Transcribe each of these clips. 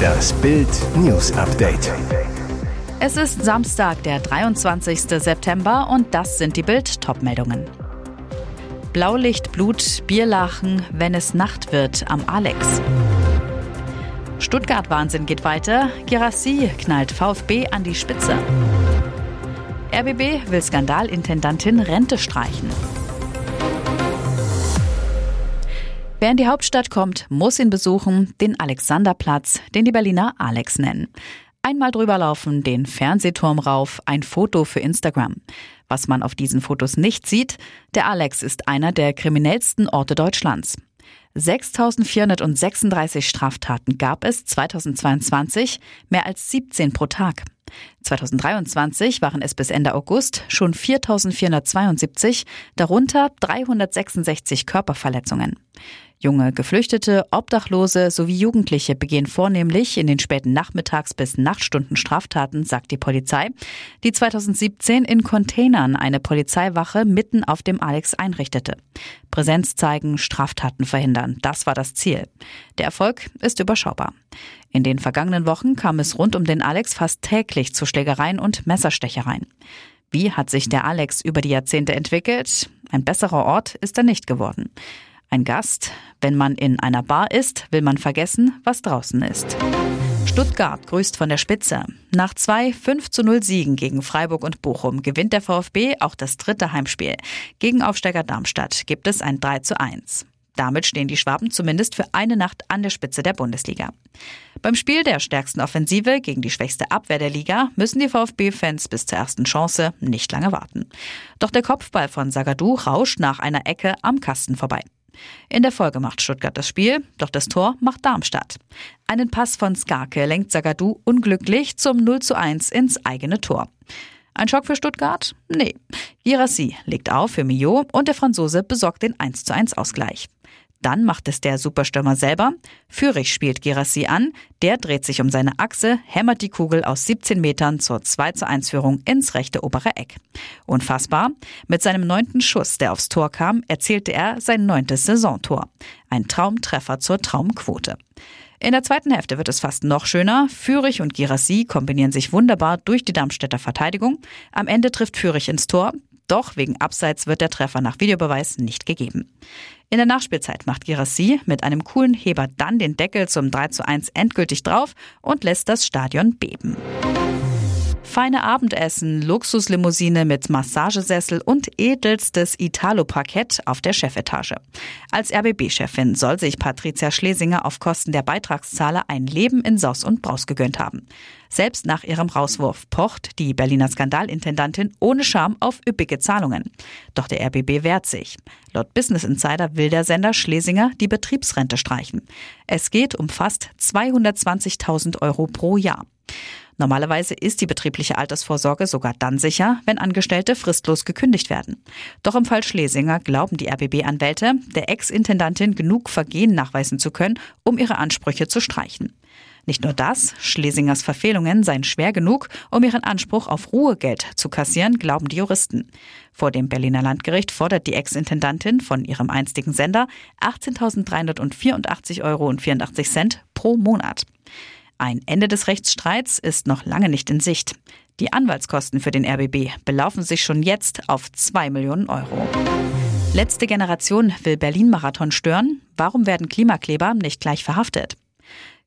Das Bild News Update. Es ist Samstag, der 23. September und das sind die Bild Topmeldungen. Blaulicht, Blut, Bierlachen, wenn es Nacht wird am Alex. Stuttgart-Wahnsinn geht weiter. Girassi knallt VfB an die Spitze. RBB will Skandalintendantin Rente streichen. Wer in die Hauptstadt kommt, muss ihn besuchen, den Alexanderplatz, den die Berliner Alex nennen. Einmal drüber laufen, den Fernsehturm rauf, ein Foto für Instagram. Was man auf diesen Fotos nicht sieht, der Alex ist einer der kriminellsten Orte Deutschlands. 6.436 Straftaten gab es 2022, mehr als 17 pro Tag. 2023 waren es bis Ende August schon 4.472, darunter 366 Körperverletzungen. Junge Geflüchtete, Obdachlose sowie Jugendliche begehen vornehmlich in den späten Nachmittags- bis Nachtstunden Straftaten, sagt die Polizei, die 2017 in Containern eine Polizeiwache mitten auf dem Alex einrichtete. Präsenz zeigen, Straftaten verhindern, das war das Ziel. Der Erfolg ist überschaubar. In den vergangenen Wochen kam es rund um den Alex fast täglich zu Schlägereien und Messerstechereien. Wie hat sich der Alex über die Jahrzehnte entwickelt? Ein besserer Ort ist er nicht geworden. Ein Gast, wenn man in einer Bar ist, will man vergessen, was draußen ist. Stuttgart grüßt von der Spitze. Nach zwei 5 zu 0 Siegen gegen Freiburg und Bochum gewinnt der VfB auch das dritte Heimspiel. Gegen Aufsteiger Darmstadt gibt es ein 3 zu 1. Damit stehen die Schwaben zumindest für eine Nacht an der Spitze der Bundesliga. Beim Spiel der stärksten Offensive gegen die schwächste Abwehr der Liga müssen die VfB-Fans bis zur ersten Chance nicht lange warten. Doch der Kopfball von Sagadou rauscht nach einer Ecke am Kasten vorbei. In der Folge macht Stuttgart das Spiel, doch das Tor macht Darmstadt. Einen Pass von Skarke lenkt Zagadou unglücklich zum 0 zu 1 ins eigene Tor. Ein Schock für Stuttgart? Nee. Girassi legt auf für Mio und der Franzose besorgt den 1 zu 1 Ausgleich. Dann macht es der Superstürmer selber. Führig spielt Girassi an. Der dreht sich um seine Achse, hämmert die Kugel aus 17 Metern zur 2 zu 1 Führung ins rechte obere Eck. Unfassbar. Mit seinem neunten Schuss, der aufs Tor kam, erzielte er sein neuntes Saisontor. Ein Traumtreffer zur Traumquote. In der zweiten Hälfte wird es fast noch schöner. Führig und Girassi kombinieren sich wunderbar durch die Darmstädter Verteidigung. Am Ende trifft Führig ins Tor. Doch wegen Abseits wird der Treffer nach Videobeweis nicht gegeben. In der Nachspielzeit macht Girassi mit einem coolen Heber dann den Deckel zum 3 zu 1 endgültig drauf und lässt das Stadion beben. Feine Abendessen, Luxuslimousine mit Massagesessel und edelstes Italo-Parkett auf der Chefetage. Als RBB-Chefin soll sich Patricia Schlesinger auf Kosten der Beitragszahler ein Leben in Saus und Braus gegönnt haben. Selbst nach ihrem Rauswurf pocht die Berliner Skandalintendantin ohne Scham auf üppige Zahlungen. Doch der RBB wehrt sich. Laut Business Insider will der Sender Schlesinger die Betriebsrente streichen. Es geht um fast 220.000 Euro pro Jahr. Normalerweise ist die betriebliche Altersvorsorge sogar dann sicher, wenn Angestellte fristlos gekündigt werden. Doch im Fall Schlesinger glauben die RBB-Anwälte, der Ex-Intendantin genug Vergehen nachweisen zu können, um ihre Ansprüche zu streichen. Nicht nur das, Schlesingers Verfehlungen seien schwer genug, um ihren Anspruch auf Ruhegeld zu kassieren, glauben die Juristen. Vor dem Berliner Landgericht fordert die Ex-Intendantin von ihrem einstigen Sender 18.384,84 Euro pro Monat. Ein Ende des Rechtsstreits ist noch lange nicht in Sicht. Die Anwaltskosten für den RBB belaufen sich schon jetzt auf 2 Millionen Euro. Letzte Generation will Berlin-Marathon stören. Warum werden Klimakleber nicht gleich verhaftet?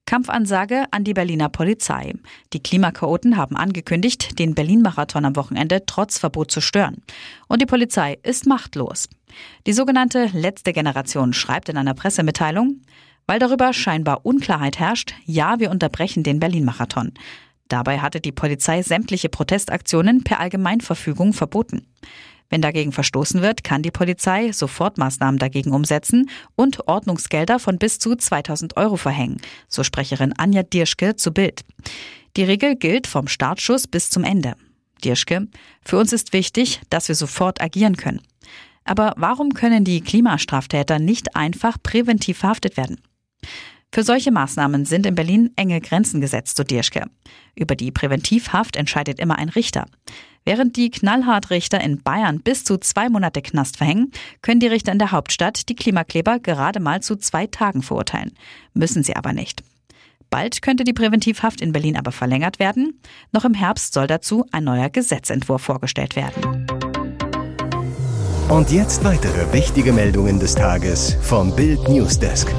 Kampfansage an die Berliner Polizei. Die Klimakaoten haben angekündigt, den Berlin-Marathon am Wochenende trotz Verbot zu stören. Und die Polizei ist machtlos. Die sogenannte letzte Generation schreibt in einer Pressemitteilung, weil darüber scheinbar Unklarheit herrscht, ja, wir unterbrechen den Berlin-Marathon. Dabei hatte die Polizei sämtliche Protestaktionen per Allgemeinverfügung verboten. Wenn dagegen verstoßen wird, kann die Polizei Sofortmaßnahmen dagegen umsetzen und Ordnungsgelder von bis zu 2000 Euro verhängen, so Sprecherin Anja Dirschke zu Bild. Die Regel gilt vom Startschuss bis zum Ende. Dirschke, für uns ist wichtig, dass wir sofort agieren können. Aber warum können die Klimastraftäter nicht einfach präventiv verhaftet werden? Für solche Maßnahmen sind in Berlin enge Grenzen gesetzt, so Dirschke. Über die Präventivhaft entscheidet immer ein Richter. Während die Knallhartrichter in Bayern bis zu zwei Monate Knast verhängen, können die Richter in der Hauptstadt die Klimakleber gerade mal zu zwei Tagen verurteilen. Müssen sie aber nicht. Bald könnte die Präventivhaft in Berlin aber verlängert werden. Noch im Herbst soll dazu ein neuer Gesetzentwurf vorgestellt werden. Und jetzt weitere wichtige Meldungen des Tages vom Bild Newsdesk.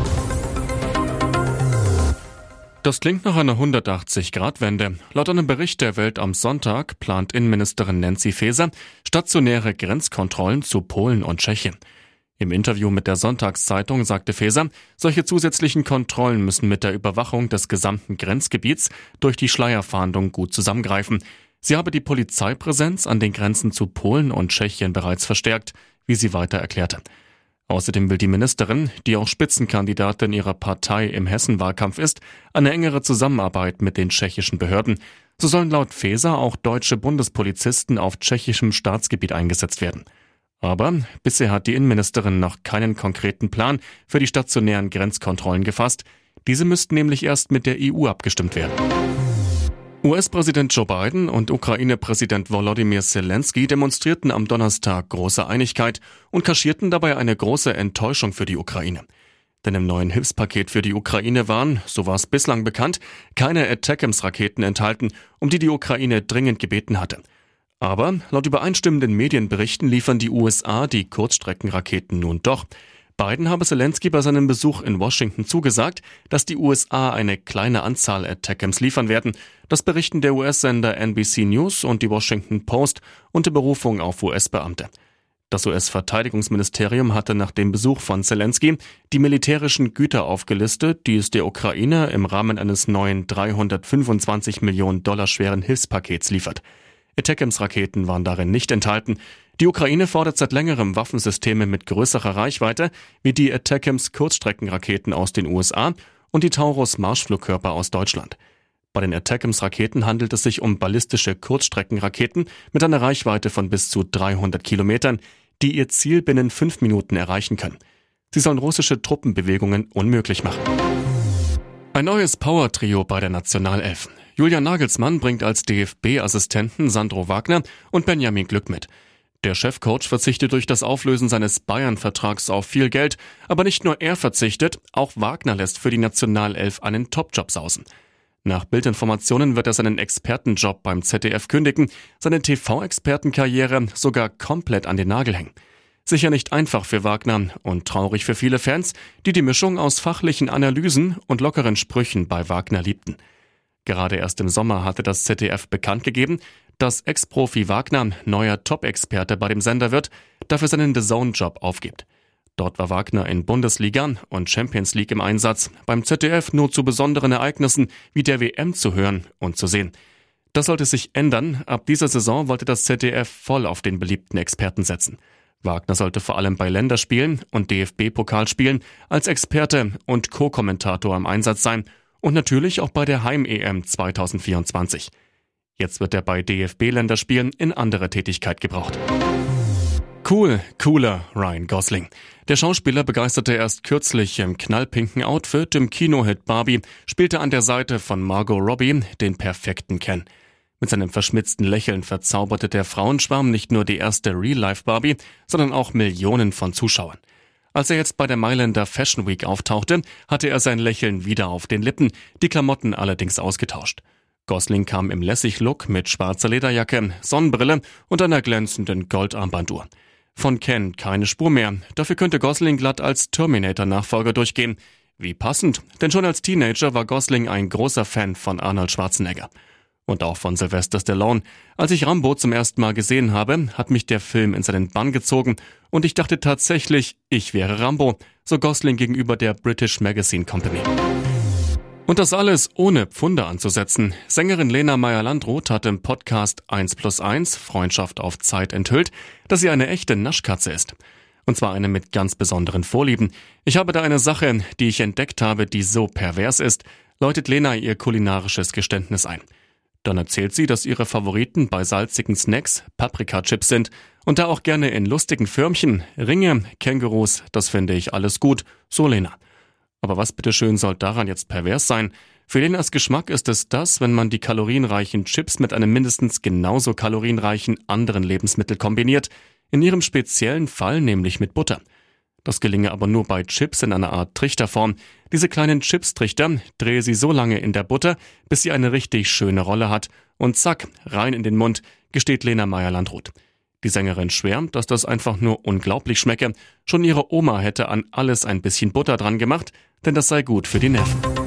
Das klingt nach einer 180-Grad-Wende. Laut einem Bericht der Welt am Sonntag plant Innenministerin Nancy Faeser stationäre Grenzkontrollen zu Polen und Tschechien. Im Interview mit der Sonntagszeitung sagte Faeser, solche zusätzlichen Kontrollen müssen mit der Überwachung des gesamten Grenzgebiets durch die Schleierfahndung gut zusammengreifen. Sie habe die Polizeipräsenz an den Grenzen zu Polen und Tschechien bereits verstärkt, wie sie weiter erklärte. Außerdem will die Ministerin, die auch Spitzenkandidatin ihrer Partei im Hessenwahlkampf ist, eine engere Zusammenarbeit mit den tschechischen Behörden. So sollen laut Feser auch deutsche Bundespolizisten auf tschechischem Staatsgebiet eingesetzt werden. Aber bisher hat die Innenministerin noch keinen konkreten Plan für die stationären Grenzkontrollen gefasst. Diese müssten nämlich erst mit der EU abgestimmt werden. US-Präsident Joe Biden und Ukraine-Präsident Volodymyr Zelensky demonstrierten am Donnerstag große Einigkeit und kaschierten dabei eine große Enttäuschung für die Ukraine. Denn im neuen Hilfspaket für die Ukraine waren, so war es bislang bekannt, keine Attackams-Raketen enthalten, um die die Ukraine dringend gebeten hatte. Aber laut übereinstimmenden Medienberichten liefern die USA die Kurzstreckenraketen nun doch. Biden habe Zelensky bei seinem Besuch in Washington zugesagt, dass die USA eine kleine Anzahl Attackams liefern werden. Das berichten der US-Sender NBC News und die Washington Post unter Berufung auf US-Beamte. Das US-Verteidigungsministerium hatte nach dem Besuch von Zelensky die militärischen Güter aufgelistet, die es der Ukraine im Rahmen eines neuen 325 Millionen Dollar schweren Hilfspakets liefert. Attackams-Raketen waren darin nicht enthalten. Die Ukraine fordert seit längerem Waffensysteme mit größerer Reichweite, wie die Attackams Kurzstreckenraketen aus den USA und die Taurus Marschflugkörper aus Deutschland. Bei den Attackams Raketen handelt es sich um ballistische Kurzstreckenraketen mit einer Reichweite von bis zu 300 Kilometern, die ihr Ziel binnen fünf Minuten erreichen können. Sie sollen russische Truppenbewegungen unmöglich machen. Ein neues Power-Trio bei der Nationalelf. Julian Nagelsmann bringt als DFB-Assistenten Sandro Wagner und Benjamin Glück mit. Der Chefcoach verzichtet durch das Auflösen seines Bayern-Vertrags auf viel Geld, aber nicht nur er verzichtet, auch Wagner lässt für die Nationalelf einen Topjob sausen. Nach Bildinformationen wird er seinen Expertenjob beim ZDF kündigen, seine TV-Expertenkarriere sogar komplett an den Nagel hängen. Sicher nicht einfach für Wagner und traurig für viele Fans, die die Mischung aus fachlichen Analysen und lockeren Sprüchen bei Wagner liebten. Gerade erst im Sommer hatte das ZDF bekannt gegeben, dass Ex-Profi Wagner neuer Top-Experte bei dem Sender wird, dafür seinen The Zone-Job aufgibt. Dort war Wagner in Bundesliga und Champions League im Einsatz, beim ZDF nur zu besonderen Ereignissen wie der WM zu hören und zu sehen. Das sollte sich ändern. Ab dieser Saison wollte das ZDF voll auf den beliebten Experten setzen. Wagner sollte vor allem bei Länderspielen und DFB-Pokalspielen als Experte und Co-Kommentator im Einsatz sein und natürlich auch bei der Heim-EM 2024. Jetzt wird er bei DFB-Länderspielen in anderer Tätigkeit gebraucht. Cool, cooler Ryan Gosling. Der Schauspieler begeisterte erst kürzlich im knallpinken Outfit im Kinohit Barbie, spielte an der Seite von Margot Robbie den perfekten Ken. Mit seinem verschmitzten Lächeln verzauberte der Frauenschwarm nicht nur die erste Real-Life Barbie, sondern auch Millionen von Zuschauern. Als er jetzt bei der Mailänder Fashion Week auftauchte, hatte er sein Lächeln wieder auf den Lippen, die Klamotten allerdings ausgetauscht. Gosling kam im Lässig-Look mit schwarzer Lederjacke, Sonnenbrille und einer glänzenden Goldarmbanduhr. Von Ken keine Spur mehr, dafür könnte Gosling glatt als Terminator-Nachfolger durchgehen. Wie passend, denn schon als Teenager war Gosling ein großer Fan von Arnold Schwarzenegger. Und auch von Sylvester Stallone. Als ich Rambo zum ersten Mal gesehen habe, hat mich der Film in seinen Bann gezogen und ich dachte tatsächlich, ich wäre Rambo, so Gosling gegenüber der British Magazine Company. Und das alles ohne Pfunde anzusetzen. Sängerin Lena Meyer-Landrut hat im Podcast 1 plus 1 Freundschaft auf Zeit enthüllt, dass sie eine echte Naschkatze ist. Und zwar eine mit ganz besonderen Vorlieben. Ich habe da eine Sache, die ich entdeckt habe, die so pervers ist, läutet Lena ihr kulinarisches Geständnis ein. Dann erzählt sie, dass ihre Favoriten bei salzigen Snacks Paprika-Chips sind und da auch gerne in lustigen Förmchen, Ringe, Kängurus, das finde ich alles gut, so Lena. Aber was bitteschön soll daran jetzt pervers sein? Für Lenas Geschmack ist es das, wenn man die kalorienreichen Chips mit einem mindestens genauso kalorienreichen anderen Lebensmittel kombiniert, in ihrem speziellen Fall nämlich mit Butter. Das gelinge aber nur bei Chips in einer Art Trichterform. Diese kleinen Chips-Trichter drehe sie so lange in der Butter, bis sie eine richtig schöne Rolle hat. Und zack, rein in den Mund, gesteht Lena Meyer-Landrut. Die Sängerin schwärmt, dass das einfach nur unglaublich schmecke. Schon ihre Oma hätte an alles ein bisschen Butter dran gemacht, denn das sei gut für die Nerven.